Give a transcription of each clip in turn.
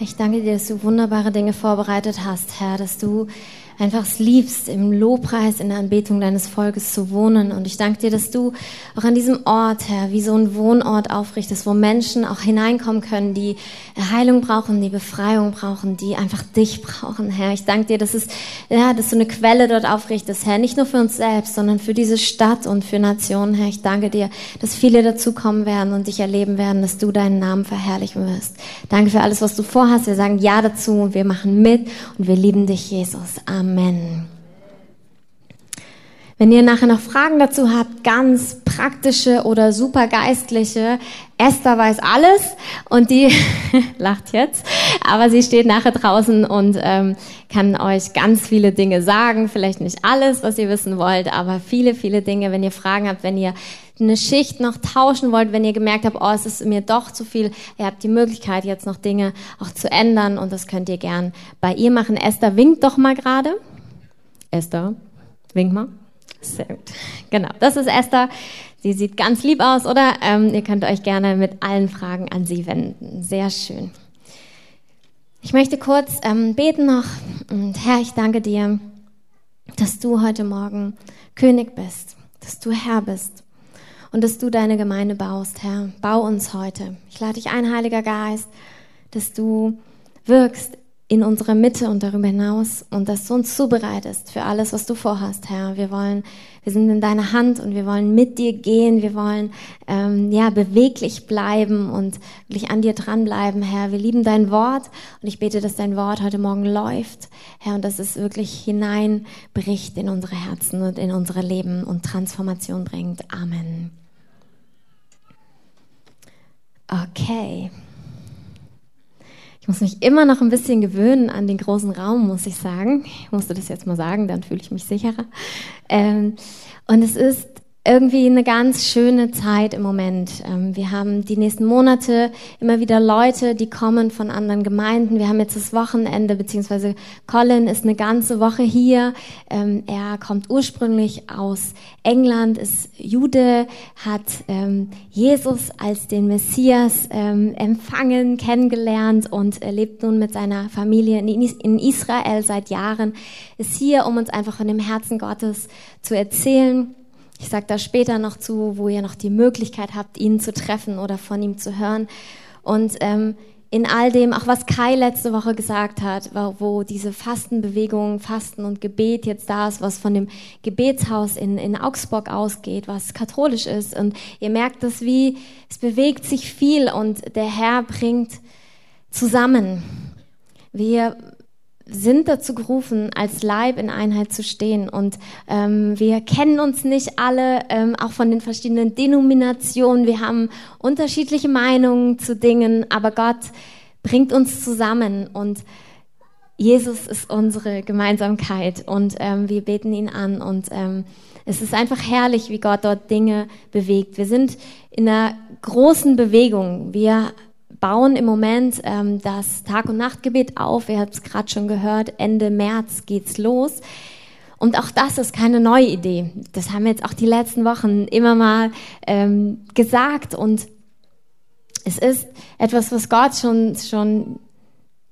Ich danke dir, dass du wunderbare Dinge vorbereitet hast, Herr, dass du einfach es liebst, im Lobpreis, in der Anbetung deines Volkes zu wohnen. Und ich danke dir, dass du auch an diesem Ort, Herr, wie so ein Wohnort aufrichtest, wo Menschen auch hineinkommen können, die Heilung brauchen, die Befreiung brauchen, die einfach dich brauchen, Herr. Ich danke dir, dass es, ja, dass du eine Quelle dort aufrichtest, Herr, nicht nur für uns selbst, sondern für diese Stadt und für Nationen, Herr. Ich danke dir, dass viele dazukommen werden und dich erleben werden, dass du deinen Namen verherrlichen wirst. Danke für alles, was du vorhast. Wir sagen Ja dazu und wir machen mit und wir lieben dich, Jesus. Amen. Amen. Wenn ihr nachher noch Fragen dazu habt, ganz praktische oder super geistliche, Esther weiß alles und die lacht jetzt, aber sie steht nachher draußen und ähm, kann euch ganz viele Dinge sagen. Vielleicht nicht alles, was ihr wissen wollt, aber viele, viele Dinge. Wenn ihr Fragen habt, wenn ihr eine Schicht noch tauschen wollt, wenn ihr gemerkt habt, oh, es ist mir doch zu viel, ihr habt die Möglichkeit, jetzt noch Dinge auch zu ändern und das könnt ihr gern bei ihr machen. Esther winkt doch mal gerade. Esther, wink mal. Sehr gut. Genau, das ist Esther. Sie sieht ganz lieb aus, oder? Ähm, ihr könnt euch gerne mit allen Fragen an sie wenden. Sehr schön. Ich möchte kurz ähm, beten noch. Und Herr, ich danke dir, dass du heute Morgen König bist, dass du Herr bist und dass du deine Gemeinde baust, Herr. Bau uns heute. Ich lade dich ein, Heiliger Geist, dass du wirkst in unserer Mitte und darüber hinaus und dass du uns zubereitest für alles, was du vorhast, Herr. Wir wollen, wir sind in deiner Hand und wir wollen mit dir gehen. Wir wollen ähm, ja beweglich bleiben und wirklich an dir dranbleiben, Herr. Wir lieben dein Wort und ich bete, dass dein Wort heute Morgen läuft, Herr, und dass es wirklich hineinbricht in unsere Herzen und in unsere Leben und Transformation bringt. Amen. Okay. Ich muss mich immer noch ein bisschen gewöhnen an den großen Raum, muss ich sagen. Ich musste das jetzt mal sagen, dann fühle ich mich sicherer. Ähm, und es ist irgendwie eine ganz schöne Zeit im Moment. Ähm, wir haben die nächsten Monate immer wieder Leute, die kommen von anderen Gemeinden. Wir haben jetzt das Wochenende, beziehungsweise Colin ist eine ganze Woche hier. Ähm, er kommt ursprünglich aus England, ist Jude, hat ähm, Jesus als den Messias empfangen, kennengelernt und lebt nun mit seiner Familie in Israel seit Jahren, ist hier, um uns einfach von dem Herzen Gottes zu erzählen ich sage da später noch zu, wo ihr noch die Möglichkeit habt, ihn zu treffen oder von ihm zu hören. Und ähm, in all dem, auch was Kai letzte Woche gesagt hat, wo diese Fastenbewegung, Fasten und Gebet jetzt da ist, was von dem Gebetshaus in, in Augsburg ausgeht, was katholisch ist. Und ihr merkt das wie, es bewegt sich viel und der Herr bringt zusammen. Wir sind dazu gerufen, als Leib in Einheit zu stehen. Und ähm, wir kennen uns nicht alle, ähm, auch von den verschiedenen Denominationen. Wir haben unterschiedliche Meinungen zu Dingen, aber Gott bringt uns zusammen und Jesus ist unsere Gemeinsamkeit und ähm, wir beten ihn an und ähm, es ist einfach herrlich, wie Gott dort Dinge bewegt. Wir sind in einer großen Bewegung. Wir bauen im Moment ähm, das Tag- und Nachtgebet auf. Ihr habt es gerade schon gehört, Ende März geht's los. Und auch das ist keine neue Idee. Das haben wir jetzt auch die letzten Wochen immer mal ähm, gesagt. Und es ist etwas, was Gott schon, schon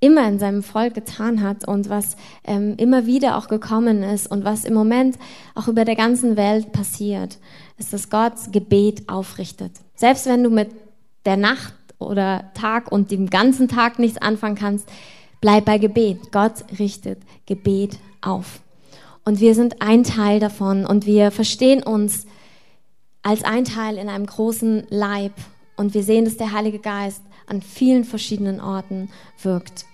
immer in seinem Volk getan hat und was ähm, immer wieder auch gekommen ist und was im Moment auch über der ganzen Welt passiert, ist, dass Gott Gebet aufrichtet. Selbst wenn du mit der Nacht oder Tag und dem ganzen Tag nichts anfangen kannst, bleib bei Gebet. Gott richtet Gebet auf. Und wir sind ein Teil davon und wir verstehen uns als ein Teil in einem großen Leib und wir sehen, dass der Heilige Geist an vielen verschiedenen Orten wirkt.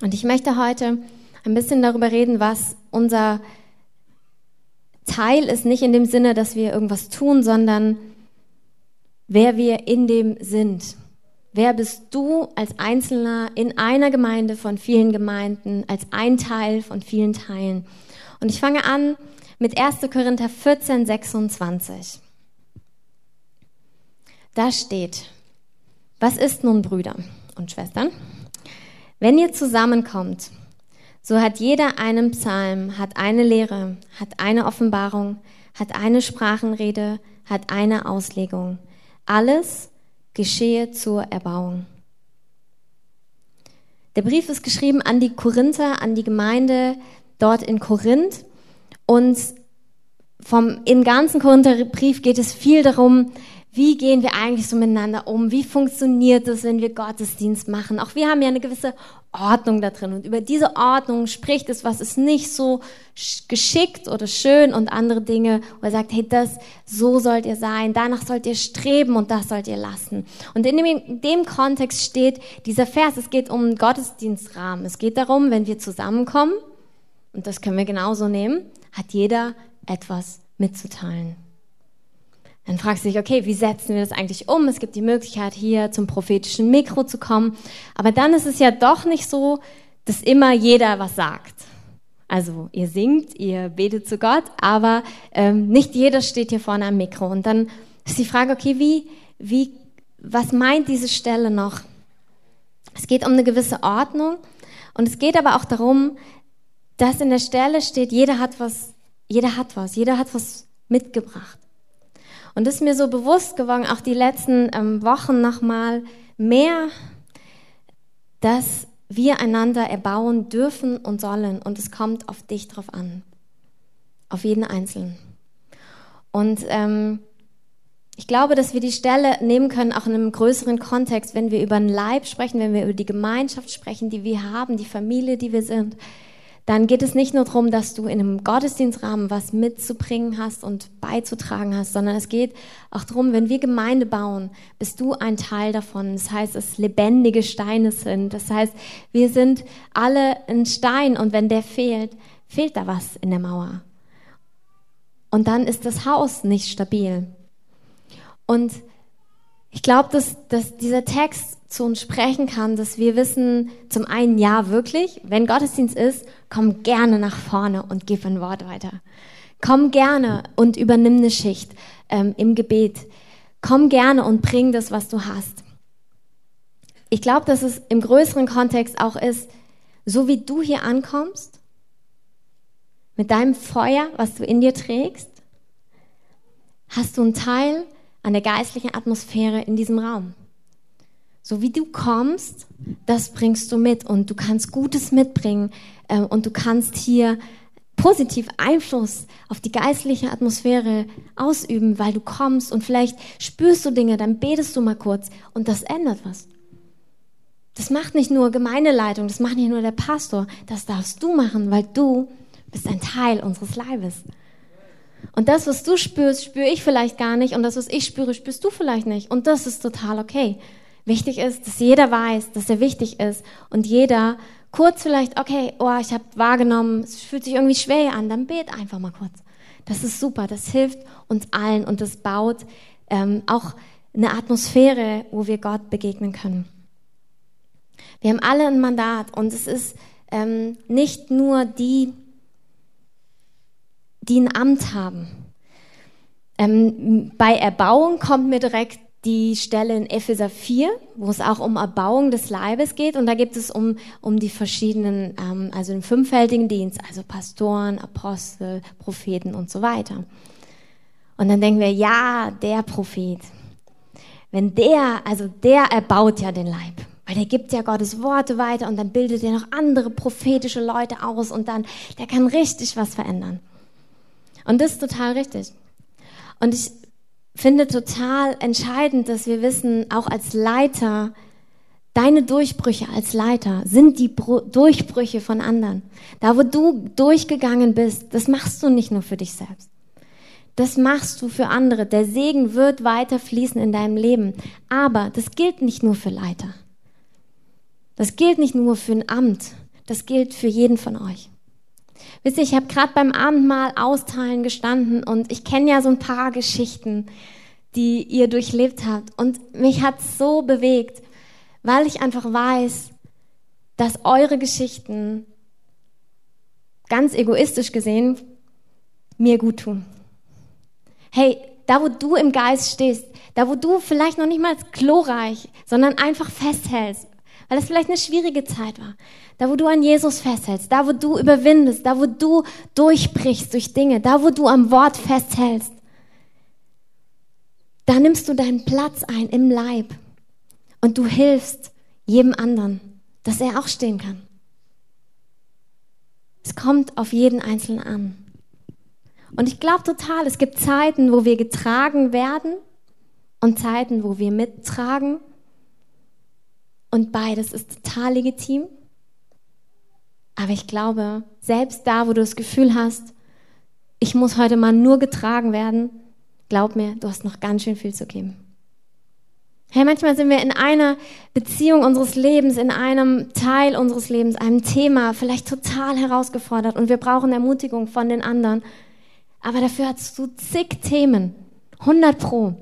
Und ich möchte heute ein bisschen darüber reden, was unser Teil ist, nicht in dem Sinne, dass wir irgendwas tun, sondern wer wir in dem sind. Wer bist du als Einzelner in einer Gemeinde von vielen Gemeinden, als ein Teil von vielen Teilen? Und ich fange an mit 1. Korinther 14, 26. Da steht, was ist nun Brüder und Schwestern? Wenn ihr zusammenkommt, so hat jeder einen Psalm, hat eine Lehre, hat eine Offenbarung, hat eine Sprachenrede, hat eine Auslegung. Alles geschehe zur Erbauung. Der Brief ist geschrieben an die Korinther, an die Gemeinde dort in Korinth. Und vom, im ganzen Korintherbrief geht es viel darum, wie gehen wir eigentlich so miteinander um? Wie funktioniert es, wenn wir Gottesdienst machen? Auch wir haben ja eine gewisse Ordnung da drin. Und über diese Ordnung spricht es, was ist nicht so geschickt oder schön und andere Dinge, wo er sagt, hey, das, so sollt ihr sein, danach sollt ihr streben und das sollt ihr lassen. Und in dem, in dem Kontext steht dieser Vers, es geht um einen Gottesdienstrahmen. Es geht darum, wenn wir zusammenkommen, und das können wir genauso nehmen, hat jeder etwas mitzuteilen. Dann fragst du dich, okay, wie setzen wir das eigentlich um? Es gibt die Möglichkeit, hier zum prophetischen Mikro zu kommen. Aber dann ist es ja doch nicht so, dass immer jeder was sagt. Also ihr singt, ihr betet zu Gott, aber ähm, nicht jeder steht hier vorne am Mikro. Und dann ist die Frage, okay, wie, wie, was meint diese Stelle noch? Es geht um eine gewisse Ordnung und es geht aber auch darum, dass in der Stelle steht, jeder hat was, jeder hat was, jeder hat was mitgebracht. Und das ist mir so bewusst geworden, auch die letzten ähm, Wochen nochmal mehr, dass wir einander erbauen dürfen und sollen. Und es kommt auf dich drauf an. Auf jeden Einzelnen. Und ähm, ich glaube, dass wir die Stelle nehmen können, auch in einem größeren Kontext, wenn wir über den Leib sprechen, wenn wir über die Gemeinschaft sprechen, die wir haben, die Familie, die wir sind dann geht es nicht nur darum, dass du in einem Gottesdienstrahmen was mitzubringen hast und beizutragen hast, sondern es geht auch darum, wenn wir Gemeinde bauen, bist du ein Teil davon. Das heißt, dass lebendige Steine sind. Das heißt, wir sind alle ein Stein und wenn der fehlt, fehlt da was in der Mauer. Und dann ist das Haus nicht stabil. Und ich glaube, dass, dass dieser Text zu uns sprechen kann, dass wir wissen, zum einen ja wirklich, wenn Gottesdienst ist, komm gerne nach vorne und gib ein Wort weiter. Komm gerne und übernimm eine Schicht ähm, im Gebet. Komm gerne und bring das, was du hast. Ich glaube, dass es im größeren Kontext auch ist, so wie du hier ankommst, mit deinem Feuer, was du in dir trägst, hast du einen Teil an der geistlichen Atmosphäre in diesem Raum. So wie du kommst, das bringst du mit und du kannst Gutes mitbringen äh, und du kannst hier positiv Einfluss auf die geistliche Atmosphäre ausüben, weil du kommst und vielleicht spürst du Dinge, dann betest du mal kurz und das ändert was. Das macht nicht nur Gemeindeleitung, das macht nicht nur der Pastor, das darfst du machen, weil du bist ein Teil unseres Leibes. Und das, was du spürst, spüre ich vielleicht gar nicht und das, was ich spüre, spürst du vielleicht nicht und das ist total okay. Wichtig ist, dass jeder weiß, dass er wichtig ist und jeder kurz vielleicht, okay, oh, ich habe wahrgenommen, es fühlt sich irgendwie schwer an, dann bet einfach mal kurz. Das ist super, das hilft uns allen und das baut ähm, auch eine Atmosphäre, wo wir Gott begegnen können. Wir haben alle ein Mandat und es ist ähm, nicht nur die, die ein Amt haben. Ähm, bei Erbauung kommt mir direkt die Stelle in Epheser 4, wo es auch um Erbauung des Leibes geht. Und da gibt es um, um die verschiedenen, ähm, also den fünffältigen Dienst, also Pastoren, Apostel, Propheten und so weiter. Und dann denken wir, ja, der Prophet, wenn der, also der erbaut ja den Leib. Weil der gibt ja Gottes Worte weiter und dann bildet er noch andere prophetische Leute aus und dann, der kann richtig was verändern. Und das ist total richtig. Und ich finde total entscheidend, dass wir wissen, auch als Leiter, deine Durchbrüche als Leiter sind die Durchbrüche von anderen. Da, wo du durchgegangen bist, das machst du nicht nur für dich selbst. Das machst du für andere. Der Segen wird weiter fließen in deinem Leben. Aber das gilt nicht nur für Leiter. Das gilt nicht nur für ein Amt. Das gilt für jeden von euch. Wisst ihr, ich habe gerade beim Abendmahl austeilen gestanden und ich kenne ja so ein paar Geschichten, die ihr durchlebt habt. Und mich hat so bewegt, weil ich einfach weiß, dass eure Geschichten ganz egoistisch gesehen mir gut tun. Hey, da wo du im Geist stehst, da wo du vielleicht noch nicht mal glorreich, sondern einfach festhältst, weil das vielleicht eine schwierige Zeit war. Da, wo du an Jesus festhältst, da, wo du überwindest, da, wo du durchbrichst durch Dinge, da, wo du am Wort festhältst, da nimmst du deinen Platz ein im Leib und du hilfst jedem anderen. dass er auch stehen kann. Es kommt auf jeden Einzelnen an. Und ich glaube total, es gibt Zeiten, wo wir getragen werden und Zeiten, wo wir mittragen. Und beides ist total legitim. Aber ich glaube, selbst da, wo du das Gefühl hast, ich muss heute mal nur getragen werden, glaub mir, du hast noch ganz schön viel zu geben. Hey, manchmal sind wir in einer Beziehung unseres Lebens, in einem Teil unseres Lebens, einem Thema vielleicht total herausgefordert und wir brauchen Ermutigung von den anderen. Aber dafür hast du zig Themen, 100 pro,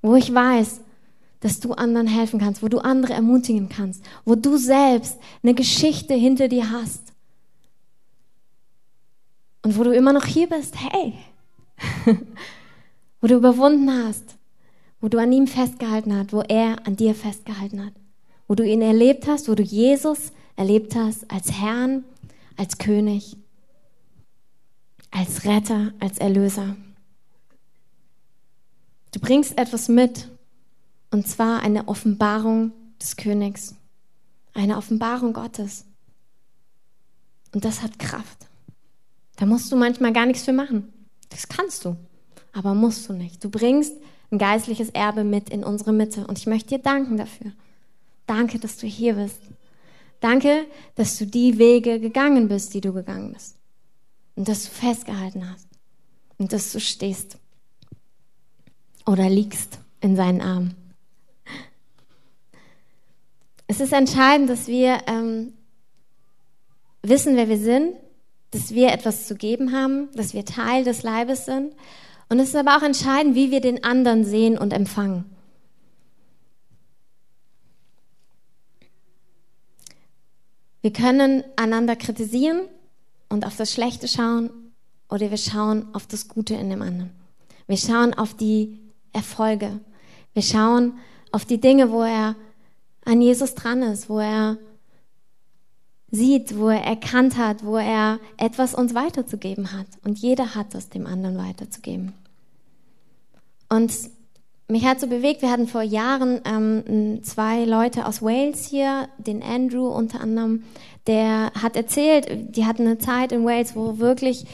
wo ich weiß, dass du anderen helfen kannst, wo du andere ermutigen kannst, wo du selbst eine Geschichte hinter dir hast. Und wo du immer noch hier bist, hey, wo du überwunden hast, wo du an ihm festgehalten hast, wo er an dir festgehalten hat, wo du ihn erlebt hast, wo du Jesus erlebt hast als Herrn, als König, als Retter, als Erlöser. Du bringst etwas mit, und zwar eine Offenbarung des Königs, eine Offenbarung Gottes. Und das hat Kraft. Da musst du manchmal gar nichts für machen. Das kannst du, aber musst du nicht. Du bringst ein geistliches Erbe mit in unsere Mitte. Und ich möchte dir danken dafür. Danke, dass du hier bist. Danke, dass du die Wege gegangen bist, die du gegangen bist. Und dass du festgehalten hast. Und dass du stehst. Oder liegst in seinen Armen. Es ist entscheidend, dass wir ähm, wissen, wer wir sind, dass wir etwas zu geben haben, dass wir Teil des Leibes sind und es ist aber auch entscheidend, wie wir den anderen sehen und empfangen. Wir können einander kritisieren und auf das Schlechte schauen oder wir schauen auf das Gute in dem anderen. Wir schauen auf die Erfolge. Wir schauen auf die Dinge, wo er an Jesus dran ist, wo er sieht, wo er erkannt hat, wo er etwas uns weiterzugeben hat. Und jeder hat es dem anderen weiterzugeben. Und mich hat so bewegt, wir hatten vor Jahren ähm, zwei Leute aus Wales hier, den Andrew unter anderem, der hat erzählt, die hatten eine Zeit in Wales, wo wirklich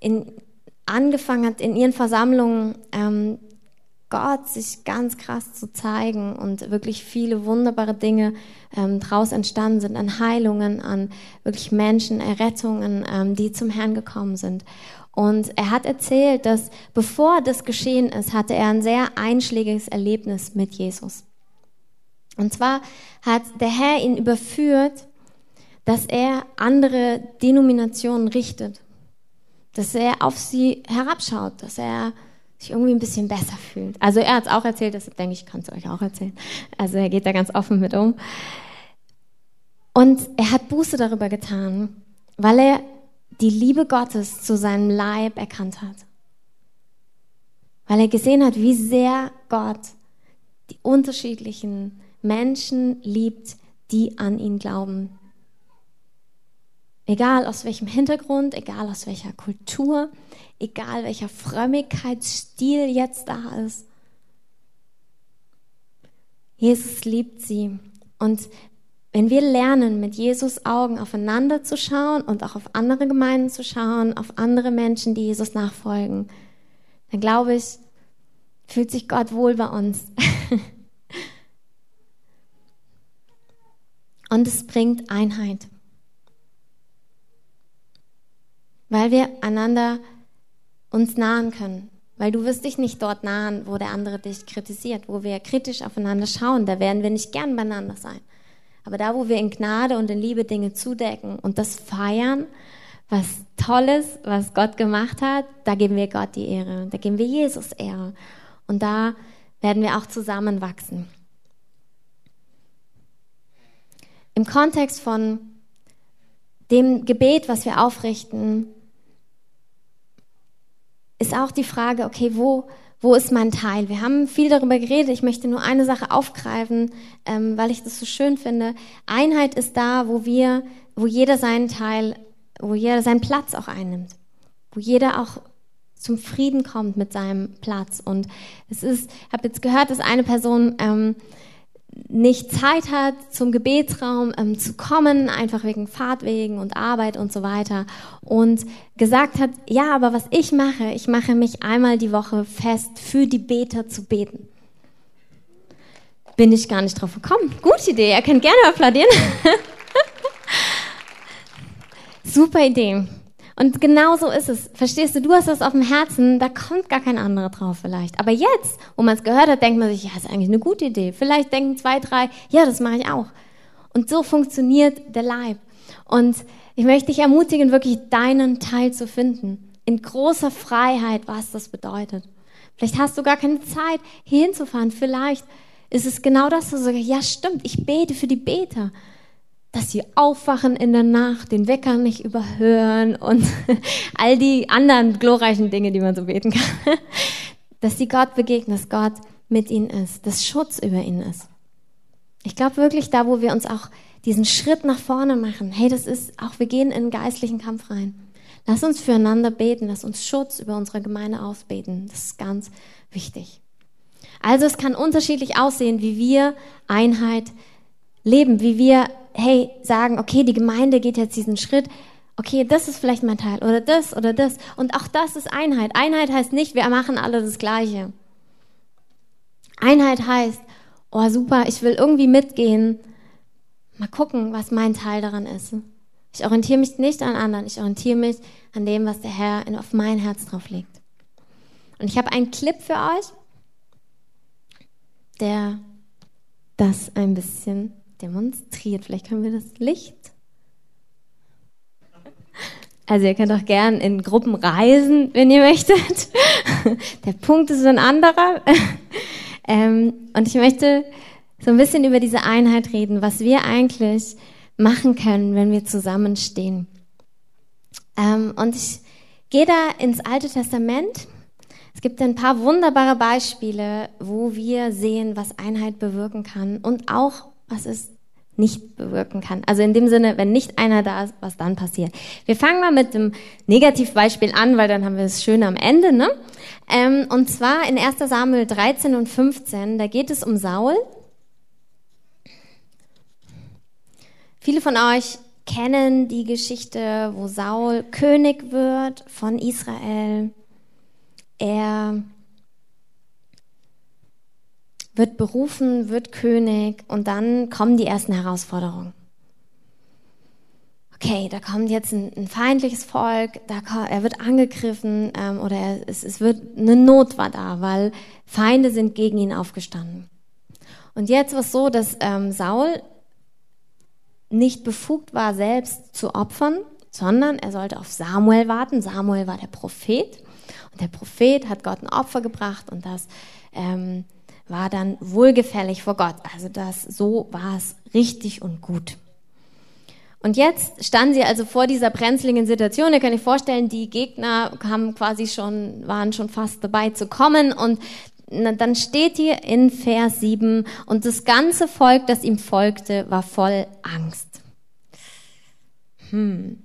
in, angefangen hat, in ihren Versammlungen ähm, Gott sich ganz krass zu zeigen und wirklich viele wunderbare Dinge ähm, daraus entstanden sind, an Heilungen, an wirklich Menschen, Errettungen, ähm, die zum Herrn gekommen sind. Und er hat erzählt, dass bevor das geschehen ist, hatte er ein sehr einschlägiges Erlebnis mit Jesus. Und zwar hat der Herr ihn überführt, dass er andere Denominationen richtet, dass er auf sie herabschaut, dass er sich irgendwie ein bisschen besser fühlt. Also er hat es auch erzählt, das denke ich, kann es euch auch erzählen. Also er geht da ganz offen mit um. Und er hat Buße darüber getan, weil er die Liebe Gottes zu seinem Leib erkannt hat. Weil er gesehen hat, wie sehr Gott die unterschiedlichen Menschen liebt, die an ihn glauben. Egal aus welchem Hintergrund, egal aus welcher Kultur, egal welcher Frömmigkeitsstil jetzt da ist. Jesus liebt sie. Und wenn wir lernen, mit Jesus Augen aufeinander zu schauen und auch auf andere Gemeinden zu schauen, auf andere Menschen, die Jesus nachfolgen, dann glaube ich, fühlt sich Gott wohl bei uns. und es bringt Einheit. Weil wir einander uns nahen können. Weil du wirst dich nicht dort nahen, wo der andere dich kritisiert, wo wir kritisch aufeinander schauen. Da werden wir nicht gern beieinander sein. Aber da, wo wir in Gnade und in Liebe Dinge zudecken und das feiern, was Tolles, was Gott gemacht hat, da geben wir Gott die Ehre, da geben wir Jesus Ehre. Und da werden wir auch zusammenwachsen. Im Kontext von dem Gebet, was wir aufrichten, ist auch die Frage, okay, wo, wo ist mein Teil? Wir haben viel darüber geredet. Ich möchte nur eine Sache aufgreifen, ähm, weil ich das so schön finde. Einheit ist da, wo wir, wo jeder seinen Teil, wo jeder seinen Platz auch einnimmt, wo jeder auch zum Frieden kommt mit seinem Platz. Und es ist, ich habe jetzt gehört, dass eine Person ähm, nicht Zeit hat, zum Gebetsraum ähm, zu kommen, einfach wegen Fahrtwegen und Arbeit und so weiter. Und gesagt hat, ja, aber was ich mache, ich mache mich einmal die Woche fest, für die Beter zu beten. Bin ich gar nicht drauf gekommen. Gute Idee, ihr könnt gerne applaudieren. Super Idee. Und genau so ist es. Verstehst du, du hast das auf dem Herzen, da kommt gar kein anderer drauf vielleicht. Aber jetzt, wo man es gehört hat, denkt man sich, ja, ist eigentlich eine gute Idee. Vielleicht denken zwei, drei, ja, das mache ich auch. Und so funktioniert der Leib. Und ich möchte dich ermutigen, wirklich deinen Teil zu finden. In großer Freiheit, was das bedeutet. Vielleicht hast du gar keine Zeit, hier hinzufahren. Vielleicht ist es genau das, wo du sagst, ja, stimmt, ich bete für die Beter dass sie aufwachen in der Nacht, den Wecker nicht überhören und all die anderen glorreichen Dinge, die man so beten kann. Dass sie Gott begegnen, dass Gott mit ihnen ist, dass Schutz über ihnen ist. Ich glaube wirklich, da wo wir uns auch diesen Schritt nach vorne machen, hey, das ist auch, wir gehen in einen geistlichen Kampf rein. Lass uns füreinander beten, lass uns Schutz über unsere Gemeinde ausbeten. Das ist ganz wichtig. Also es kann unterschiedlich aussehen, wie wir Einheit leben, wie wir hey, sagen, okay, die Gemeinde geht jetzt diesen Schritt, okay, das ist vielleicht mein Teil oder das oder das. Und auch das ist Einheit. Einheit heißt nicht, wir machen alle das Gleiche. Einheit heißt, oh super, ich will irgendwie mitgehen. Mal gucken, was mein Teil daran ist. Ich orientiere mich nicht an anderen, ich orientiere mich an dem, was der Herr auf mein Herz drauf legt. Und ich habe einen Clip für euch, der das ein bisschen demonstriert. Vielleicht können wir das Licht. Also ihr könnt auch gern in Gruppen reisen, wenn ihr möchtet. Der Punkt ist ein anderer. Ähm, und ich möchte so ein bisschen über diese Einheit reden, was wir eigentlich machen können, wenn wir zusammenstehen. Ähm, und ich gehe da ins Alte Testament. Es gibt ein paar wunderbare Beispiele, wo wir sehen, was Einheit bewirken kann und auch was es nicht bewirken kann. Also in dem Sinne, wenn nicht einer da ist, was dann passiert. Wir fangen mal mit dem Negativbeispiel an, weil dann haben wir es schön am Ende. Ne? Ähm, und zwar in 1 Samuel 13 und 15, da geht es um Saul. Viele von euch kennen die Geschichte, wo Saul König wird von Israel. Er wird berufen, wird König und dann kommen die ersten Herausforderungen. Okay, da kommt jetzt ein, ein feindliches Volk, da, er wird angegriffen ähm, oder er, es, es wird eine Not war da, weil Feinde sind gegen ihn aufgestanden. Und jetzt war es so, dass ähm, Saul nicht befugt war, selbst zu opfern, sondern er sollte auf Samuel warten. Samuel war der Prophet und der Prophet hat Gott ein Opfer gebracht und das ähm, war dann wohlgefällig vor Gott. Also das, so war es richtig und gut. Und jetzt standen sie also vor dieser brenzligen Situation. Ihr könnt euch vorstellen, die Gegner haben quasi schon, waren schon fast dabei zu kommen und dann steht hier in Vers 7, und das ganze Volk, das ihm folgte, war voll Angst. Hm.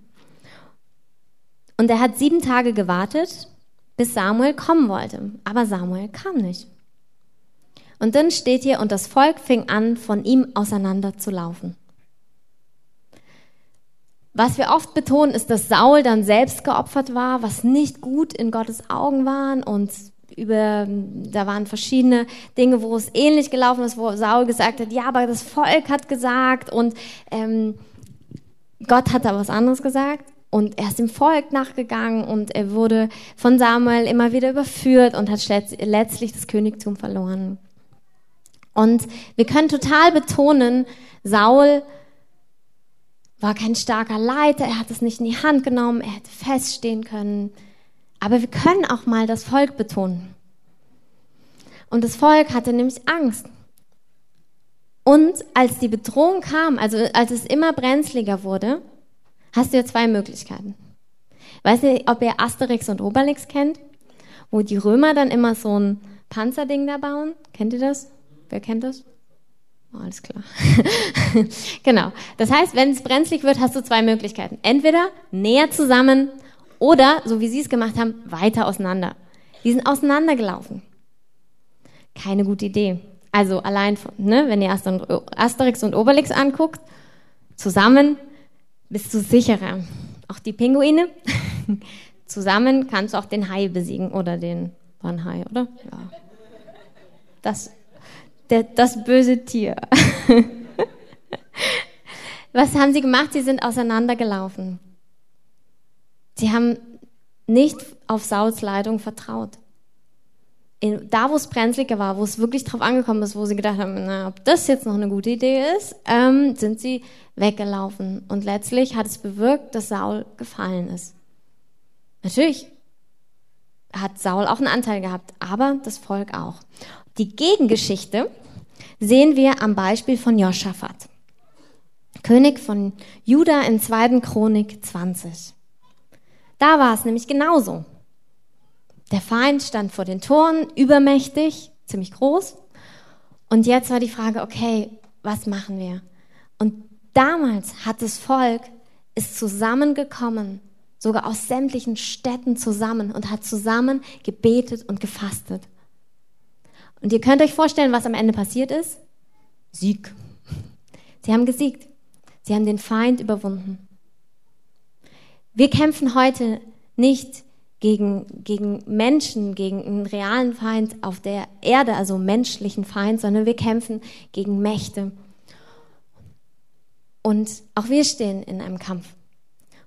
Und er hat sieben Tage gewartet, bis Samuel kommen wollte. Aber Samuel kam nicht. Und dann steht hier, und das Volk fing an, von ihm auseinander zu laufen. Was wir oft betonen, ist, dass Saul dann selbst geopfert war, was nicht gut in Gottes Augen waren und über, da waren verschiedene Dinge, wo es ähnlich gelaufen ist, wo Saul gesagt hat, ja, aber das Volk hat gesagt und ähm, Gott hat da was anderes gesagt und er ist dem Volk nachgegangen und er wurde von Samuel immer wieder überführt und hat letztlich das Königtum verloren. Und wir können total betonen, Saul war kein starker Leiter, er hat es nicht in die Hand genommen, er hätte feststehen können. Aber wir können auch mal das Volk betonen. Und das Volk hatte nämlich Angst. Und als die Bedrohung kam, also als es immer brenzliger wurde, hast du ja zwei Möglichkeiten. Weiß nicht, ob ihr Asterix und Obelix kennt, wo die Römer dann immer so ein Panzerding da bauen. Kennt ihr das? Wer kennt das? Oh, alles klar. genau. Das heißt, wenn es brenzlig wird, hast du zwei Möglichkeiten. Entweder näher zusammen oder, so wie sie es gemacht haben, weiter auseinander. Die sind auseinandergelaufen. Keine gute Idee. Also allein, ne, wenn ihr Asterix und Obelix anguckt, zusammen bist du sicherer. Auch die Pinguine. zusammen kannst du auch den Hai besiegen oder den Hai, oder? Ja. Das, der, das böse Tier. Was haben sie gemacht? Sie sind auseinandergelaufen. Sie haben nicht auf Sauls Leitung vertraut. In, da, wo es brenzliger war, wo es wirklich drauf angekommen ist, wo sie gedacht haben, na, ob das jetzt noch eine gute Idee ist, ähm, sind sie weggelaufen. Und letztlich hat es bewirkt, dass Saul gefallen ist. Natürlich hat Saul auch einen Anteil gehabt, aber das Volk auch. Die Gegengeschichte sehen wir am Beispiel von Joschafat, König von Juda in 2. Chronik 20. Da war es nämlich genauso. Der Feind stand vor den Toren, übermächtig, ziemlich groß. Und jetzt war die Frage, okay, was machen wir? Und damals hat das Volk ist zusammengekommen, sogar aus sämtlichen Städten zusammen und hat zusammen gebetet und gefastet. Und ihr könnt euch vorstellen, was am Ende passiert ist? Sieg. Sie haben gesiegt. Sie haben den Feind überwunden. Wir kämpfen heute nicht gegen, gegen Menschen, gegen einen realen Feind auf der Erde, also menschlichen Feind, sondern wir kämpfen gegen Mächte. Und auch wir stehen in einem Kampf.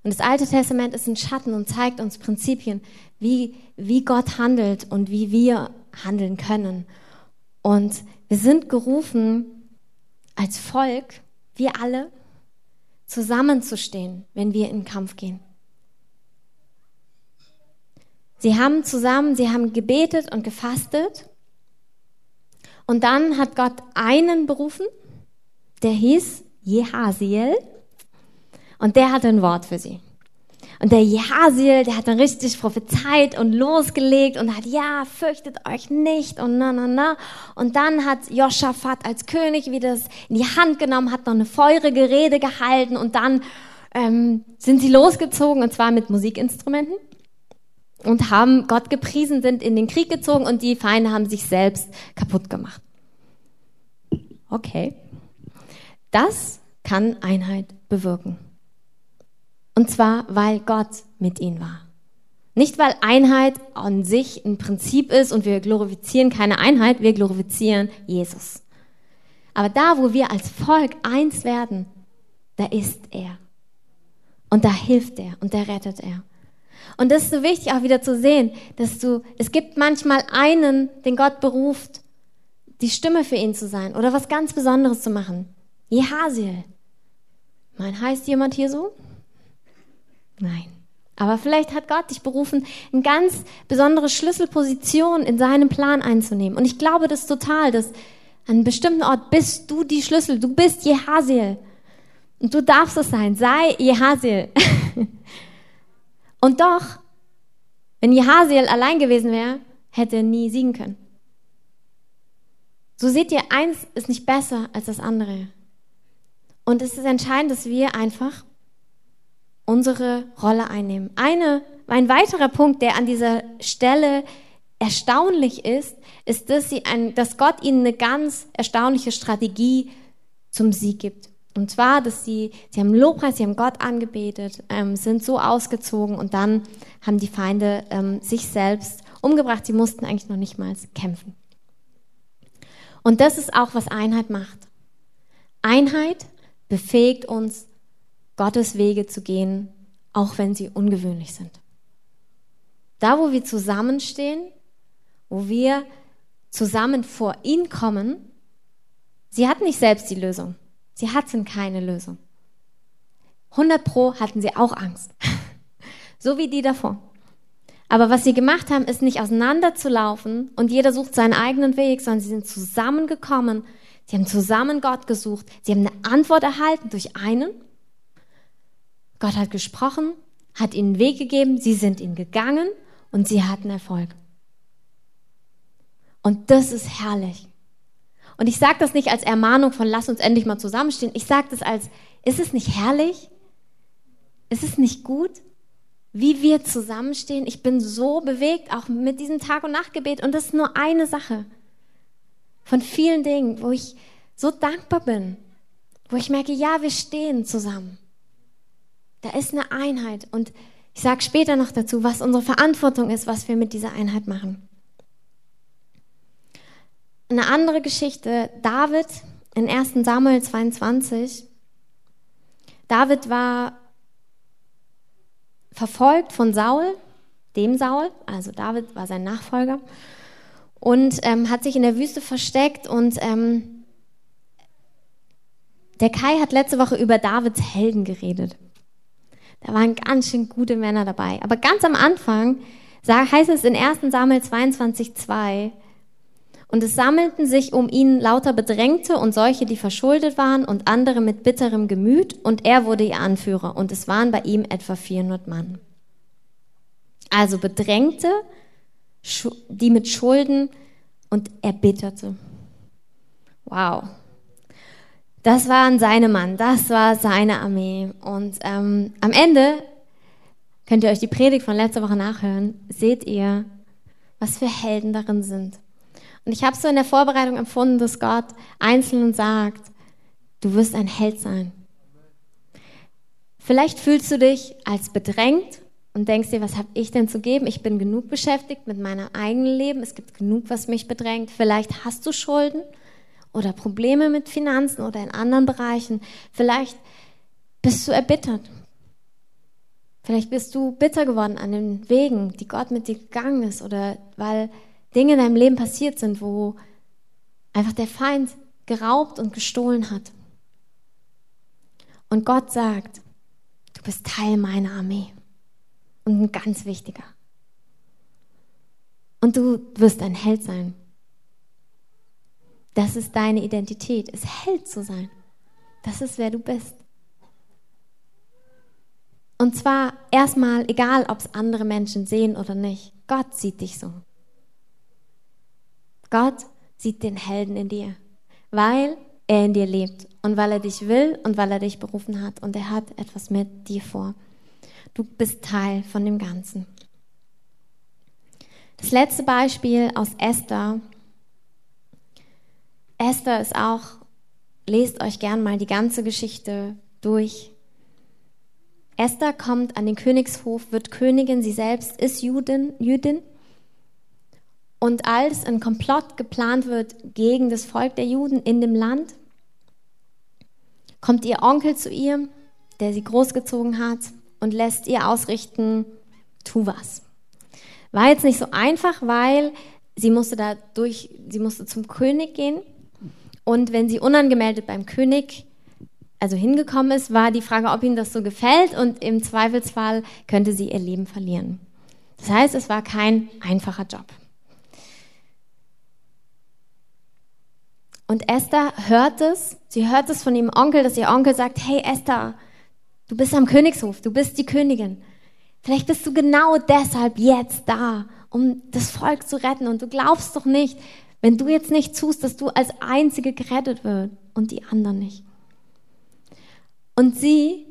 Und das Alte Testament ist ein Schatten und zeigt uns Prinzipien, wie, wie Gott handelt und wie wir handeln können. Und wir sind gerufen, als Volk, wir alle, zusammenzustehen, wenn wir in den Kampf gehen. Sie haben zusammen, sie haben gebetet und gefastet. Und dann hat Gott einen berufen, der hieß Jehasiel. Und der hatte ein Wort für sie. Und der Jehasiel, der hat dann richtig prophezeit und losgelegt und hat, ja, fürchtet euch nicht und na, na, na. Und dann hat Joschafat als König wieder das in die Hand genommen, hat noch eine feurige Rede gehalten und dann ähm, sind sie losgezogen und zwar mit Musikinstrumenten und haben Gott gepriesen, sind in den Krieg gezogen und die Feinde haben sich selbst kaputt gemacht. Okay. Das kann Einheit bewirken. Und zwar, weil Gott mit ihnen war. Nicht, weil Einheit an sich ein Prinzip ist und wir glorifizieren keine Einheit, wir glorifizieren Jesus. Aber da, wo wir als Volk eins werden, da ist er. Und da hilft er und da rettet er. Und das ist so wichtig auch wieder zu sehen, dass du, es gibt manchmal einen, den Gott beruft, die Stimme für ihn zu sein oder was ganz Besonderes zu machen. Jehaziel. Mein, heißt jemand hier so? Nein. Aber vielleicht hat Gott dich berufen, eine ganz besondere Schlüsselposition in seinem Plan einzunehmen. Und ich glaube das total, dass an einem bestimmten Ort bist du die Schlüssel. Du bist Jehaziel. Und du darfst es sein. Sei Jehaziel. Und doch, wenn Jehaziel allein gewesen wäre, hätte er nie siegen können. So seht ihr, eins ist nicht besser als das andere. Und es ist entscheidend, dass wir einfach unsere Rolle einnehmen. Eine, ein weiterer Punkt, der an dieser Stelle erstaunlich ist, ist, dass, sie ein, dass Gott ihnen eine ganz erstaunliche Strategie zum Sieg gibt. Und zwar, dass sie, sie haben Lobpreis, sie haben Gott angebetet, ähm, sind so ausgezogen und dann haben die Feinde ähm, sich selbst umgebracht. Sie mussten eigentlich noch nicht mal kämpfen. Und das ist auch, was Einheit macht. Einheit befähigt uns, Gottes Wege zu gehen, auch wenn sie ungewöhnlich sind. Da, wo wir zusammenstehen, wo wir zusammen vor ihn kommen, sie hatten nicht selbst die Lösung. Sie hatten keine Lösung. 100 Pro hatten sie auch Angst. so wie die davor. Aber was sie gemacht haben, ist nicht auseinanderzulaufen und jeder sucht seinen eigenen Weg, sondern sie sind zusammengekommen. Sie haben zusammen Gott gesucht. Sie haben eine Antwort erhalten durch einen. Gott hat gesprochen, hat ihnen Weg gegeben, sie sind ihn gegangen und sie hatten Erfolg. Und das ist herrlich. Und ich sage das nicht als Ermahnung von lass uns endlich mal zusammenstehen. Ich sage das als, ist es nicht herrlich? Ist es nicht gut, wie wir zusammenstehen? Ich bin so bewegt, auch mit diesem Tag- und Nachtgebet. Und das ist nur eine Sache. von vielen Dingen, wo ich so dankbar bin, wo ich merke, ja, wir stehen zusammen. Da ist eine Einheit und ich sage später noch dazu, was unsere Verantwortung ist, was wir mit dieser Einheit machen. Eine andere Geschichte, David in 1 Samuel 22. David war verfolgt von Saul, dem Saul, also David war sein Nachfolger, und ähm, hat sich in der Wüste versteckt. Und ähm, der Kai hat letzte Woche über Davids Helden geredet. Da waren ganz schön gute Männer dabei. Aber ganz am Anfang heißt es in 1 Samuel 22, 2, und es sammelten sich um ihn lauter Bedrängte und solche, die verschuldet waren und andere mit bitterem Gemüt, und er wurde ihr Anführer, und es waren bei ihm etwa 400 Mann. Also Bedrängte, die mit Schulden und erbitterte. Wow. Das waren seine Mann, das war seine Armee. Und ähm, am Ende könnt ihr euch die Predigt von letzter Woche nachhören, seht ihr, was für Helden darin sind. Und ich habe so in der Vorbereitung empfunden, dass Gott einzeln sagt, du wirst ein Held sein. Vielleicht fühlst du dich als bedrängt und denkst dir, was habe ich denn zu geben? Ich bin genug beschäftigt mit meinem eigenen Leben. Es gibt genug, was mich bedrängt. Vielleicht hast du Schulden oder Probleme mit Finanzen oder in anderen Bereichen. Vielleicht bist du erbittert. Vielleicht bist du bitter geworden an den Wegen, die Gott mit dir gegangen ist oder weil Dinge in deinem Leben passiert sind, wo einfach der Feind geraubt und gestohlen hat. Und Gott sagt, du bist Teil meiner Armee und ein ganz wichtiger. Und du wirst ein Held sein. Das ist deine Identität, es Held zu sein. Das ist wer du bist. Und zwar erstmal, egal ob es andere Menschen sehen oder nicht, Gott sieht dich so. Gott sieht den Helden in dir, weil er in dir lebt und weil er dich will und weil er dich berufen hat und er hat etwas mit dir vor. Du bist Teil von dem Ganzen. Das letzte Beispiel aus Esther. Esther ist auch, lest euch gern mal die ganze Geschichte durch. Esther kommt an den Königshof, wird Königin, sie selbst ist Judin, Jüdin und als ein Komplott geplant wird gegen das Volk der Juden in dem Land, kommt ihr Onkel zu ihr, der sie großgezogen hat, und lässt ihr ausrichten, tu was. War jetzt nicht so einfach, weil sie musste da durch, sie musste zum König gehen. Und wenn sie unangemeldet beim König also hingekommen ist, war die Frage, ob ihm das so gefällt und im Zweifelsfall könnte sie ihr Leben verlieren. Das heißt, es war kein einfacher Job. Und Esther hört es, sie hört es von ihrem Onkel, dass ihr Onkel sagt, hey Esther, du bist am Königshof, du bist die Königin. Vielleicht bist du genau deshalb jetzt da, um das Volk zu retten. Und du glaubst doch nicht, wenn du jetzt nicht tust, dass du als Einzige gerettet wird und die anderen nicht. Und sie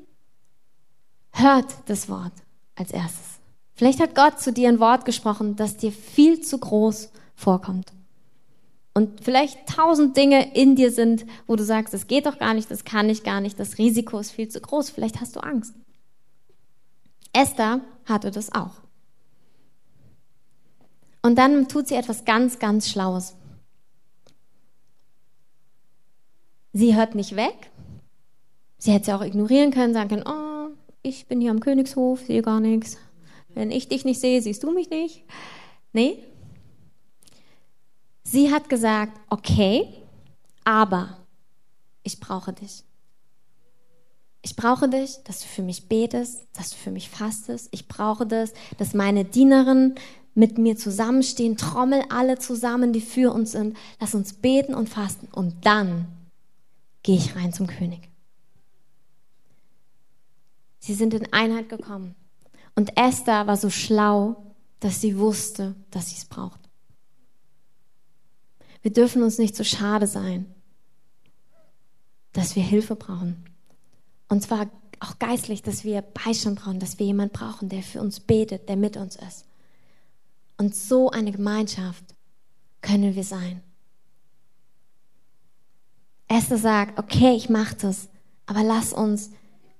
hört das Wort als erstes. Vielleicht hat Gott zu dir ein Wort gesprochen, das dir viel zu groß vorkommt und vielleicht tausend Dinge in dir sind, wo du sagst, das geht doch gar nicht, das kann ich gar nicht, das Risiko ist viel zu groß, vielleicht hast du Angst. Esther hatte das auch. Und dann tut sie etwas ganz, ganz Schlaues. Sie hört nicht weg. Sie hätte sie auch ignorieren können, sagen können, oh, ich bin hier am Königshof, sehe gar nichts. Wenn ich dich nicht sehe, siehst du mich nicht. Nee, Sie hat gesagt, okay, aber ich brauche dich. Ich brauche dich, dass du für mich betest, dass du für mich fastest. Ich brauche das, dass meine Dienerinnen mit mir zusammenstehen. Trommel alle zusammen, die für uns sind. Lass uns beten und fasten. Und dann gehe ich rein zum König. Sie sind in Einheit gekommen. Und Esther war so schlau, dass sie wusste, dass sie es braucht. Wir dürfen uns nicht so schade sein, dass wir Hilfe brauchen. Und zwar auch geistlich, dass wir Beistand brauchen, dass wir jemanden brauchen, der für uns betet, der mit uns ist. Und so eine Gemeinschaft können wir sein. Esther sagt, okay, ich mache das, aber lass uns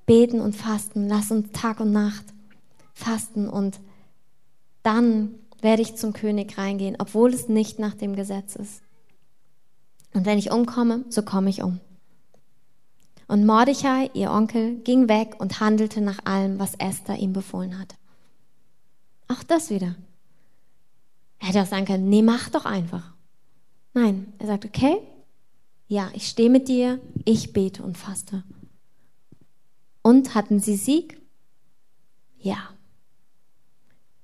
beten und fasten, lass uns Tag und Nacht fasten und dann werde ich zum König reingehen, obwohl es nicht nach dem Gesetz ist. Und wenn ich umkomme, so komme ich um. Und Mordechai, ihr Onkel, ging weg und handelte nach allem, was Esther ihm befohlen hat. Auch das wieder. Er hätte auch sagen können, nee, mach doch einfach. Nein, er sagt, okay, ja, ich stehe mit dir, ich bete und faste. Und hatten sie Sieg? Ja.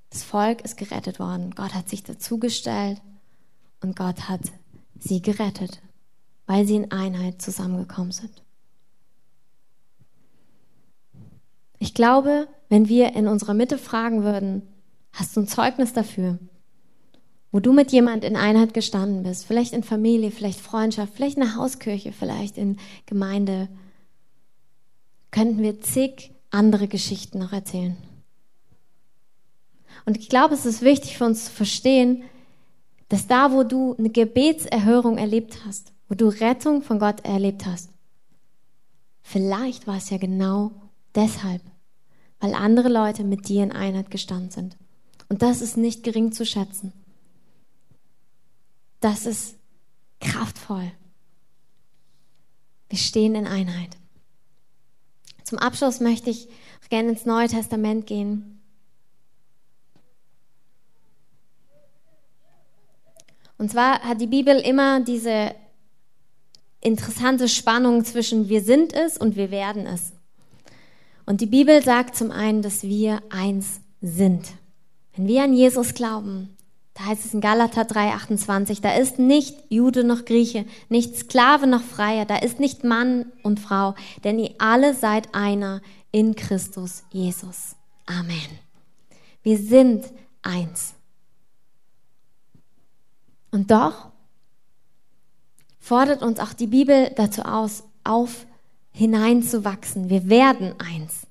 Das Volk ist gerettet worden. Gott hat sich dazugestellt und Gott hat sie gerettet, weil sie in Einheit zusammengekommen sind. Ich glaube, wenn wir in unserer Mitte fragen würden, hast du ein Zeugnis dafür, wo du mit jemand in Einheit gestanden bist, vielleicht in Familie, vielleicht Freundschaft, vielleicht in der Hauskirche, vielleicht in Gemeinde, könnten wir zig andere Geschichten noch erzählen. Und ich glaube, es ist wichtig für uns zu verstehen, dass da, wo du eine Gebetserhörung erlebt hast, wo du Rettung von Gott erlebt hast, vielleicht war es ja genau deshalb, weil andere Leute mit dir in Einheit gestanden sind. Und das ist nicht gering zu schätzen. Das ist kraftvoll. Wir stehen in Einheit. Zum Abschluss möchte ich gerne ins Neue Testament gehen. Und zwar hat die Bibel immer diese interessante Spannung zwischen wir sind es und wir werden es. Und die Bibel sagt zum einen, dass wir eins sind. Wenn wir an Jesus glauben, da heißt es in Galater 3,28, da ist nicht Jude noch Grieche, nicht Sklave noch Freier, da ist nicht Mann und Frau, denn ihr alle seid einer in Christus Jesus. Amen. Wir sind eins. Und doch fordert uns auch die Bibel dazu aus, auf hineinzuwachsen. Wir werden eins.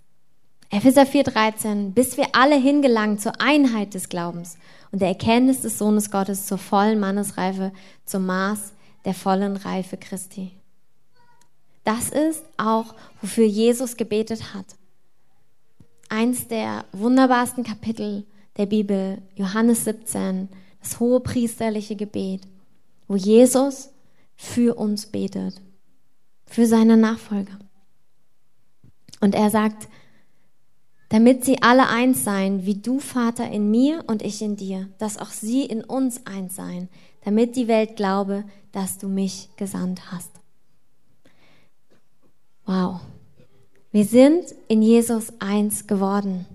Epheser 4,13, bis wir alle hingelangen zur Einheit des Glaubens und der Erkenntnis des Sohnes Gottes zur vollen Mannesreife, zum Maß der vollen Reife Christi. Das ist auch, wofür Jesus gebetet hat. Eins der wunderbarsten Kapitel der Bibel, Johannes 17, das hohe priesterliche Gebet, wo Jesus für uns betet, für seine Nachfolger. Und er sagt, damit sie alle eins seien, wie du, Vater, in mir und ich in dir, dass auch sie in uns eins seien, damit die Welt glaube, dass du mich gesandt hast. Wow. Wir sind in Jesus eins geworden.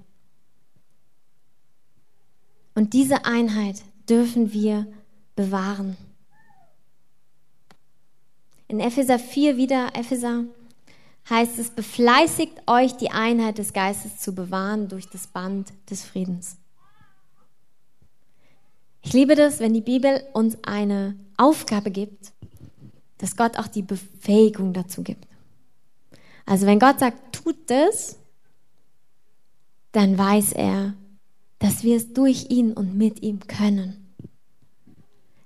Und diese Einheit dürfen wir bewahren. In Epheser 4 wieder, Epheser heißt es, befleißigt euch, die Einheit des Geistes zu bewahren durch das Band des Friedens. Ich liebe das, wenn die Bibel uns eine Aufgabe gibt, dass Gott auch die Befähigung dazu gibt. Also wenn Gott sagt, tut das, dann weiß er, dass wir es durch ihn und mit ihm können.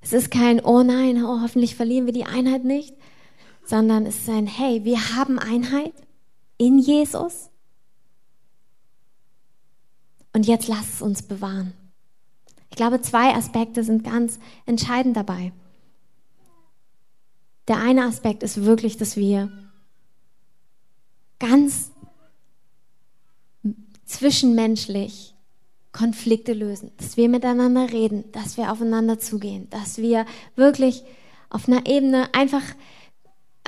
Es ist kein, oh nein, oh, hoffentlich verlieren wir die Einheit nicht, sondern es ist ein, hey, wir haben Einheit in Jesus. Und jetzt lass es uns bewahren. Ich glaube, zwei Aspekte sind ganz entscheidend dabei. Der eine Aspekt ist wirklich, dass wir ganz zwischenmenschlich Konflikte lösen, dass wir miteinander reden, dass wir aufeinander zugehen, dass wir wirklich auf einer Ebene einfach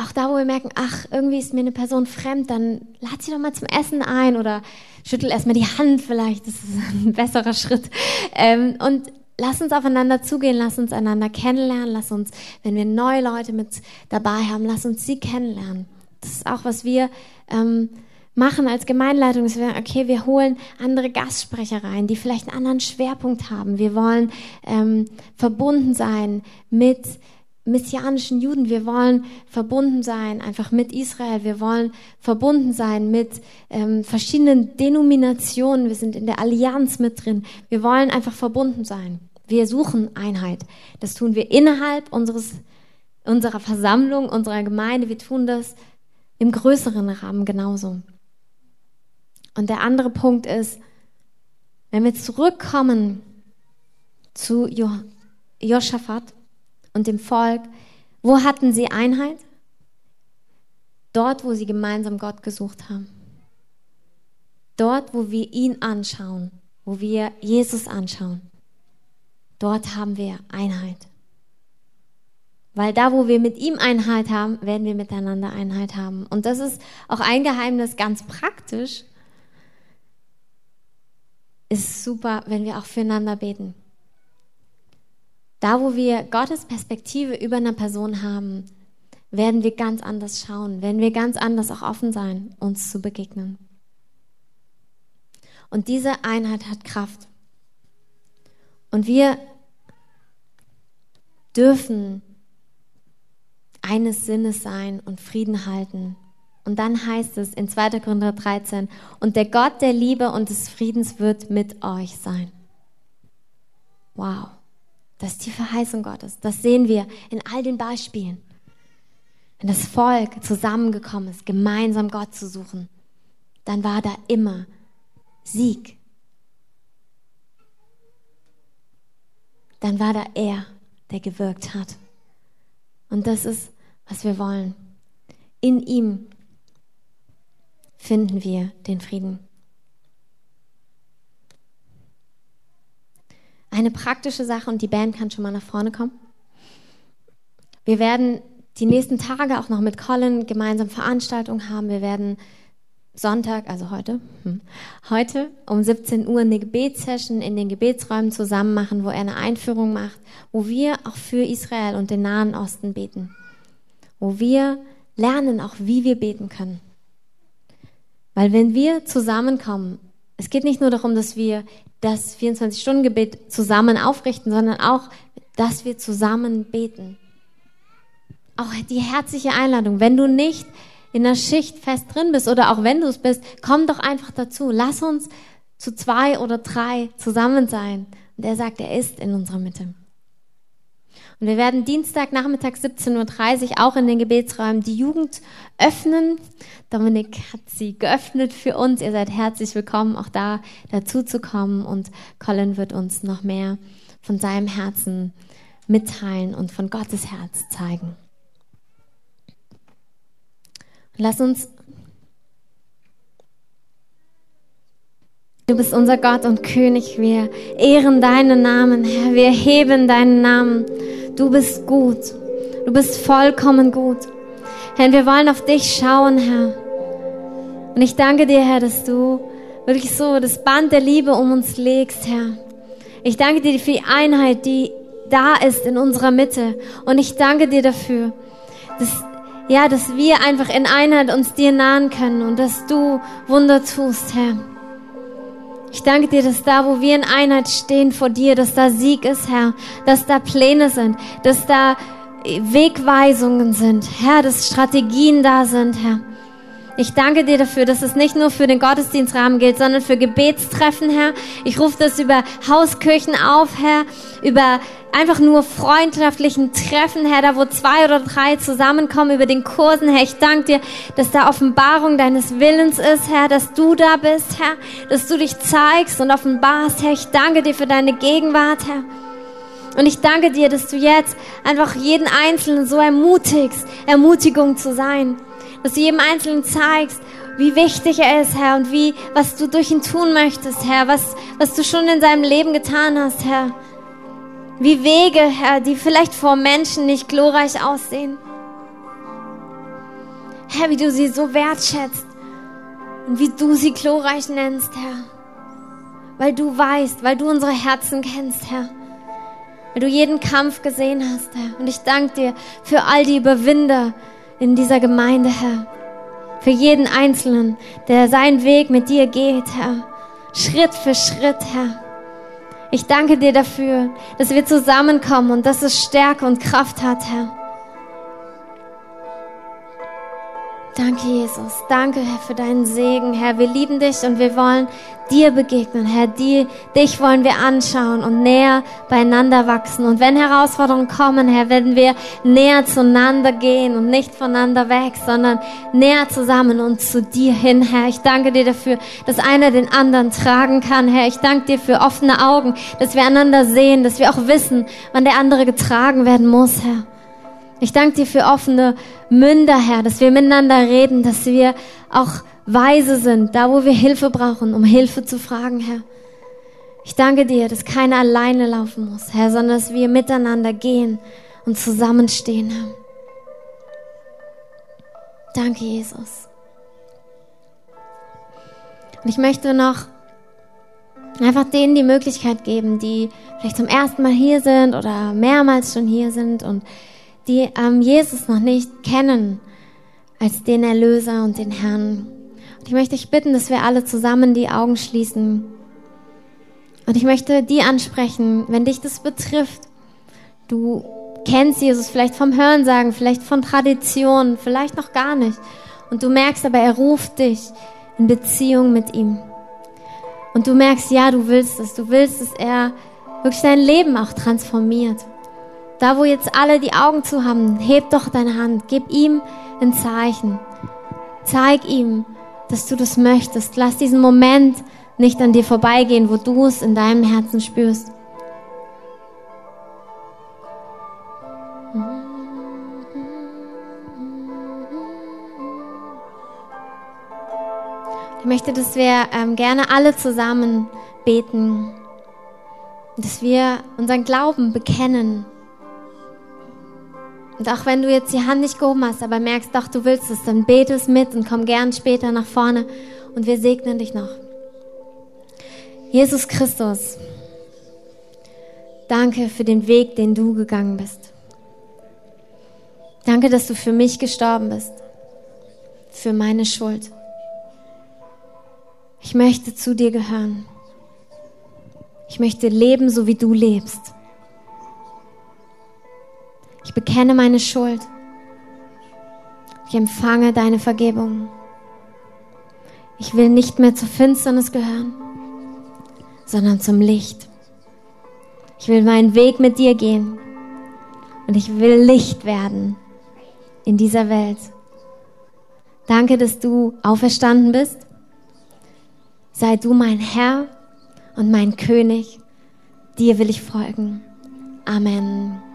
auch da, wo wir merken, ach, irgendwie ist mir eine Person fremd, dann lad sie doch mal zum Essen ein oder schüttel erstmal die Hand vielleicht, das ist ein besserer Schritt. Ähm, und lass uns aufeinander zugehen, lass uns einander kennenlernen, lass uns, wenn wir neue Leute mit dabei haben, lass uns sie kennenlernen. Das ist auch, was wir ähm, machen als Gemeinleitung. Dass wir, okay, wir holen andere Gastsprecher rein, die vielleicht einen anderen Schwerpunkt haben. Wir wollen ähm, verbunden sein mit messianischen Juden. Wir wollen verbunden sein einfach mit Israel. Wir wollen verbunden sein mit ähm, verschiedenen Denominationen. Wir sind in der Allianz mit drin. Wir wollen einfach verbunden sein. Wir suchen Einheit. Das tun wir innerhalb unseres unserer Versammlung, unserer Gemeinde, wir tun das im größeren Rahmen genauso. Und der andere Punkt ist, wenn wir zurückkommen zu jo Josaphat und dem Volk, wo hatten sie Einheit? Dort, wo sie gemeinsam Gott gesucht haben. Dort, wo wir ihn anschauen, wo wir Jesus anschauen. Dort haben wir Einheit. Weil da, wo wir mit ihm Einheit haben, werden wir miteinander Einheit haben. Und das ist auch ein Geheimnis ganz praktisch. Ist super, wenn wir auch füreinander beten. Da, wo wir Gottes Perspektive über eine Person haben, werden wir ganz anders schauen, werden wir ganz anders auch offen sein, uns zu begegnen. Und diese Einheit hat Kraft. Und wir dürfen eines Sinnes sein und Frieden halten. Und dann heißt es in 2. Korinther 13, und der Gott der Liebe und des Friedens wird mit euch sein. Wow, das ist die Verheißung Gottes. Das sehen wir in all den Beispielen. Wenn das Volk zusammengekommen ist, gemeinsam Gott zu suchen, dann war da immer Sieg. Dann war da er, der gewirkt hat. Und das ist, was wir wollen. In ihm finden wir den Frieden. Eine praktische Sache und die Band kann schon mal nach vorne kommen. Wir werden die nächsten Tage auch noch mit Colin gemeinsam Veranstaltungen haben. Wir werden Sonntag, also heute, hm, heute um 17 Uhr eine Gebetssession in den Gebetsräumen zusammen machen, wo er eine Einführung macht, wo wir auch für Israel und den Nahen Osten beten, wo wir lernen auch, wie wir beten können. Weil wenn wir zusammenkommen, es geht nicht nur darum, dass wir das 24-Stunden-Gebet zusammen aufrichten, sondern auch, dass wir zusammen beten. Auch die herzliche Einladung, wenn du nicht in der Schicht fest drin bist oder auch wenn du es bist, komm doch einfach dazu. Lass uns zu zwei oder drei zusammen sein. Und er sagt, er ist in unserer Mitte. Und wir werden Dienstag Nachmittag 17.30 Uhr auch in den Gebetsräumen die Jugend öffnen. Dominik hat sie geöffnet für uns. Ihr seid herzlich willkommen, auch da dazu zu kommen. Und Colin wird uns noch mehr von seinem Herzen mitteilen und von Gottes Herz zeigen. Lass uns. Du bist unser Gott und König. Wir ehren deinen Namen, Herr. Wir heben deinen Namen. Du bist gut. Du bist vollkommen gut. Herr, wir wollen auf dich schauen, Herr. Und ich danke dir, Herr, dass du wirklich so das Band der Liebe um uns legst, Herr. Ich danke dir für die Einheit, die da ist in unserer Mitte. Und ich danke dir dafür, dass ja, dass wir einfach in Einheit uns dir nahen können und dass du Wunder tust, Herr. Ich danke dir, dass da, wo wir in Einheit stehen vor dir, dass da Sieg ist, Herr, dass da Pläne sind, dass da Wegweisungen sind, Herr, dass Strategien da sind, Herr. Ich danke dir dafür, dass es nicht nur für den Gottesdienstrahmen gilt, sondern für Gebetstreffen, Herr. Ich rufe das über Hauskirchen auf, Herr, über einfach nur freundschaftlichen Treffen, Herr, da wo zwei oder drei zusammenkommen über den Kursen, Herr. Ich danke dir, dass da Offenbarung deines Willens ist, Herr, dass du da bist, Herr, dass du dich zeigst und offenbarst, Herr. Ich danke dir für deine Gegenwart, Herr. Und ich danke dir, dass du jetzt einfach jeden Einzelnen so ermutigst, Ermutigung zu sein dass du jedem Einzelnen zeigst, wie wichtig er ist, Herr, und wie, was du durch ihn tun möchtest, Herr, was, was du schon in seinem Leben getan hast, Herr. Wie Wege, Herr, die vielleicht vor Menschen nicht glorreich aussehen. Herr, wie du sie so wertschätzt und wie du sie glorreich nennst, Herr. Weil du weißt, weil du unsere Herzen kennst, Herr. Weil du jeden Kampf gesehen hast, Herr. Und ich danke dir für all die Überwinder, in dieser Gemeinde, Herr. Für jeden Einzelnen, der seinen Weg mit dir geht, Herr. Schritt für Schritt, Herr. Ich danke dir dafür, dass wir zusammenkommen und dass es Stärke und Kraft hat, Herr. Danke, Jesus. Danke, Herr, für deinen Segen. Herr, wir lieben dich und wir wollen dir begegnen. Herr, die, dich wollen wir anschauen und näher beieinander wachsen. Und wenn Herausforderungen kommen, Herr, werden wir näher zueinander gehen und nicht voneinander weg, sondern näher zusammen und zu dir hin, Herr. Ich danke dir dafür, dass einer den anderen tragen kann, Herr. Ich danke dir für offene Augen, dass wir einander sehen, dass wir auch wissen, wann der andere getragen werden muss, Herr. Ich danke dir für offene Münder, Herr, dass wir miteinander reden, dass wir auch weise sind, da wo wir Hilfe brauchen, um Hilfe zu fragen, Herr. Ich danke dir, dass keiner alleine laufen muss, Herr, sondern dass wir miteinander gehen und zusammenstehen, Herr. Danke, Jesus. Und ich möchte noch einfach denen die Möglichkeit geben, die vielleicht zum ersten Mal hier sind oder mehrmals schon hier sind und die ähm, Jesus noch nicht kennen als den Erlöser und den Herrn. Und ich möchte dich bitten, dass wir alle zusammen die Augen schließen. Und ich möchte die ansprechen, wenn dich das betrifft. Du kennst Jesus vielleicht vom Hörensagen, vielleicht von Tradition, vielleicht noch gar nicht. Und du merkst aber, er ruft dich in Beziehung mit ihm. Und du merkst, ja, du willst es. Du willst, dass er wirklich dein Leben auch transformiert. Da, wo jetzt alle die Augen zu haben, heb doch deine Hand, gib ihm ein Zeichen. Zeig ihm, dass du das möchtest. Lass diesen Moment nicht an dir vorbeigehen, wo du es in deinem Herzen spürst. Ich möchte, dass wir ähm, gerne alle zusammen beten, dass wir unseren Glauben bekennen. Und auch wenn du jetzt die Hand nicht gehoben hast, aber merkst, doch, du willst es, dann bete es mit und komm gern später nach vorne und wir segnen dich noch. Jesus Christus, danke für den Weg, den du gegangen bist. Danke, dass du für mich gestorben bist, für meine Schuld. Ich möchte zu dir gehören. Ich möchte leben, so wie du lebst. Ich bekenne meine Schuld. Ich empfange deine Vergebung. Ich will nicht mehr zur Finsternis gehören, sondern zum Licht. Ich will meinen Weg mit dir gehen und ich will Licht werden in dieser Welt. Danke, dass du auferstanden bist. Sei du mein Herr und mein König. Dir will ich folgen. Amen.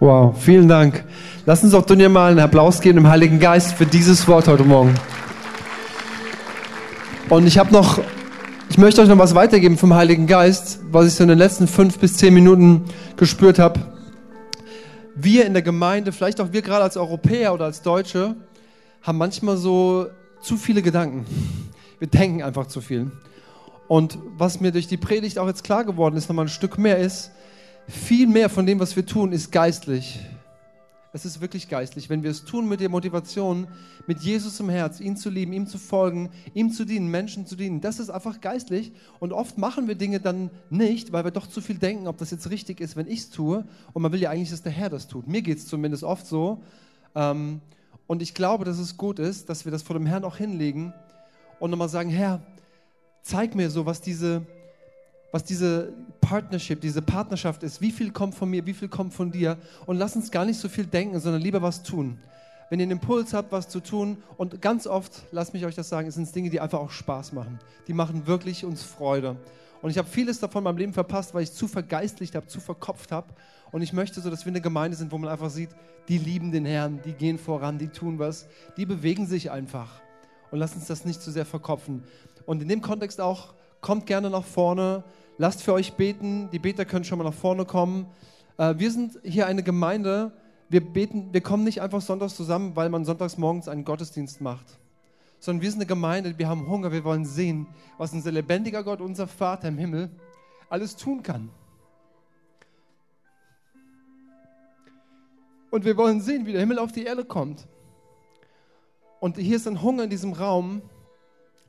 Wow, vielen Dank. Lass uns auch Dunja mal einen Applaus geben im Heiligen Geist für dieses Wort heute Morgen. Und ich habe noch, ich möchte euch noch was weitergeben vom Heiligen Geist, was ich so in den letzten fünf bis zehn Minuten gespürt habe. Wir in der Gemeinde, vielleicht auch wir gerade als Europäer oder als Deutsche, haben manchmal so zu viele Gedanken. Wir denken einfach zu viel. Und was mir durch die Predigt auch jetzt klar geworden ist, nochmal ein Stück mehr ist, viel mehr von dem, was wir tun, ist geistlich. Es ist wirklich geistlich. Wenn wir es tun mit der Motivation, mit Jesus im Herz, ihn zu lieben, ihm zu folgen, ihm zu dienen, Menschen zu dienen, das ist einfach geistlich. Und oft machen wir Dinge dann nicht, weil wir doch zu viel denken, ob das jetzt richtig ist, wenn ich es tue. Und man will ja eigentlich, dass der Herr das tut. Mir geht es zumindest oft so. Ähm, und ich glaube, dass es gut ist, dass wir das vor dem Herrn auch hinlegen und nochmal sagen, Herr, zeig mir so, was diese, was diese Partnership, diese Partnerschaft ist. Wie viel kommt von mir, wie viel kommt von dir? Und lass uns gar nicht so viel denken, sondern lieber was tun. Wenn ihr einen Impuls habt, was zu tun, und ganz oft, lasst mich euch das sagen, es sind Dinge, die einfach auch Spaß machen. Die machen wirklich uns Freude. Und ich habe vieles davon in meinem Leben verpasst, weil ich zu vergeistlicht habe, zu verkopft habe. Und ich möchte so, dass wir eine Gemeinde sind, wo man einfach sieht, die lieben den Herrn, die gehen voran, die tun was, die bewegen sich einfach. Und lasst uns das nicht zu sehr verkopfen. Und in dem Kontext auch, kommt gerne nach vorne, lasst für euch beten, die Beter können schon mal nach vorne kommen. Äh, wir sind hier eine Gemeinde, wir beten, wir kommen nicht einfach sonntags zusammen, weil man sonntags morgens einen Gottesdienst macht sondern wir sind eine Gemeinde, wir haben Hunger, wir wollen sehen, was unser lebendiger Gott, unser Vater im Himmel, alles tun kann. Und wir wollen sehen, wie der Himmel auf die Erde kommt. Und hier ist ein Hunger in diesem Raum,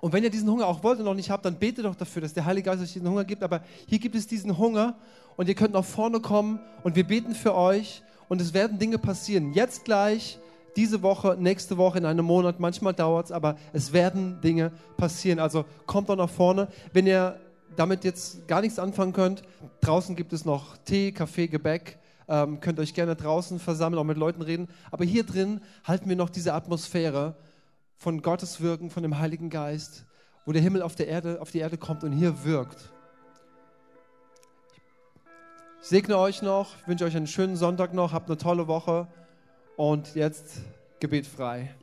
Und wenn ihr diesen Hunger auch wollt und noch nicht habt, dann betet doch dafür, dass der Heilige Geist euch diesen Hunger gibt. Aber hier gibt es diesen Hunger und ihr könnt nach vorne kommen und wir beten für euch und es werden Dinge passieren. Jetzt gleich, diese Woche, nächste Woche, in einem Monat. Manchmal dauert es, aber es werden Dinge passieren. Also kommt doch nach vorne. Wenn ihr damit jetzt gar nichts anfangen könnt, draußen gibt es noch Tee, Kaffee, Gebäck. Ähm, könnt euch gerne draußen versammeln, auch mit Leuten reden. Aber hier drin halten wir noch diese Atmosphäre von Gottes Wirken, von dem Heiligen Geist, wo der Himmel auf, der Erde, auf die Erde kommt und hier wirkt. Ich segne euch noch, wünsche euch einen schönen Sonntag noch, habt eine tolle Woche und jetzt Gebet frei.